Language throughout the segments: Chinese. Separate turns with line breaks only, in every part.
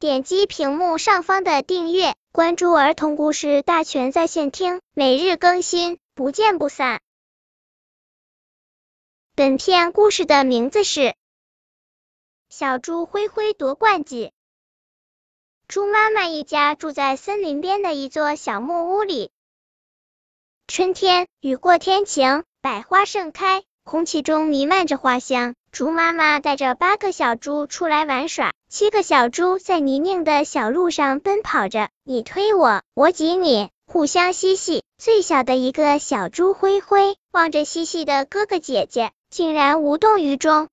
点击屏幕上方的订阅，关注儿童故事大全在线听，每日更新，不见不散。本片故事的名字是《小猪灰灰夺冠记》。猪妈妈一家住在森林边的一座小木屋里。春天，雨过天晴，百花盛开，空气中弥漫着花香。猪妈妈带着八个小猪出来玩耍，七个小猪在泥泞的小路上奔跑着，你推我，我挤你，互相嬉戏。最小的一个小猪灰灰望着嬉戏的哥哥姐姐，竟然无动于衷。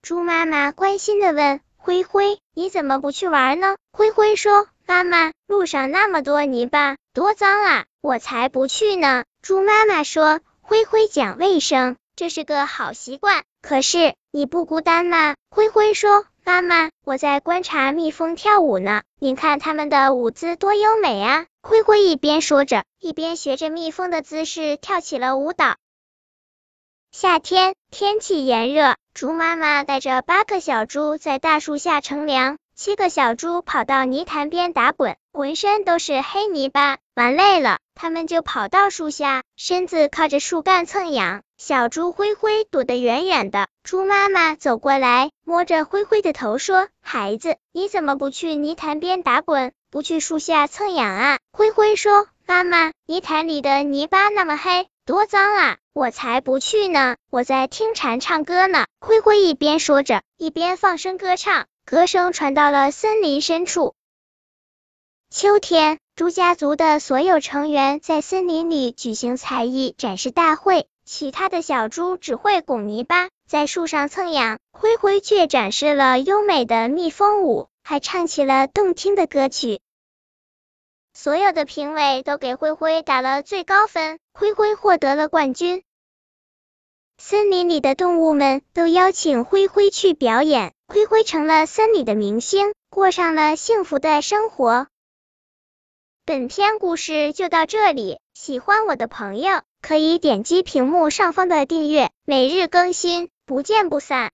猪妈妈关心的问：“灰灰，你怎么不去玩呢？”灰灰说：“妈妈，路上那么多泥巴，多脏啊，我才不去呢。”猪妈妈说：“灰灰讲卫生，这是个好习惯。”可是你不孤单吗？灰灰说：“妈妈，我在观察蜜蜂跳舞呢，你看它们的舞姿多优美啊！”灰灰一边说着，一边学着蜜蜂的姿势跳起了舞蹈。夏天天气炎热，猪妈妈带着八个小猪在大树下乘凉。七个小猪跑到泥潭边打滚，浑身都是黑泥巴。玩累了，他们就跑到树下，身子靠着树干蹭痒。小猪灰灰躲得远远的。猪妈妈走过来，摸着灰灰的头说：“孩子，你怎么不去泥潭边打滚，不去树下蹭痒啊？”灰灰说：“妈妈，泥潭里的泥巴那么黑，多脏啊！我才不去呢，我在听蝉唱歌呢。”灰灰一边说着，一边放声歌唱。歌声传到了森林深处。秋天，猪家族的所有成员在森林里举行才艺展示大会。其他的小猪只会拱泥巴，在树上蹭痒，灰灰却展示了优美的蜜蜂舞，还唱起了动听的歌曲。所有的评委都给灰灰打了最高分，灰灰获得了冠军。森林里的动物们都邀请灰灰去表演。灰灰成了森林的明星，过上了幸福的生活。本篇故事就到这里，喜欢我的朋友可以点击屏幕上方的订阅，每日更新，不见不散。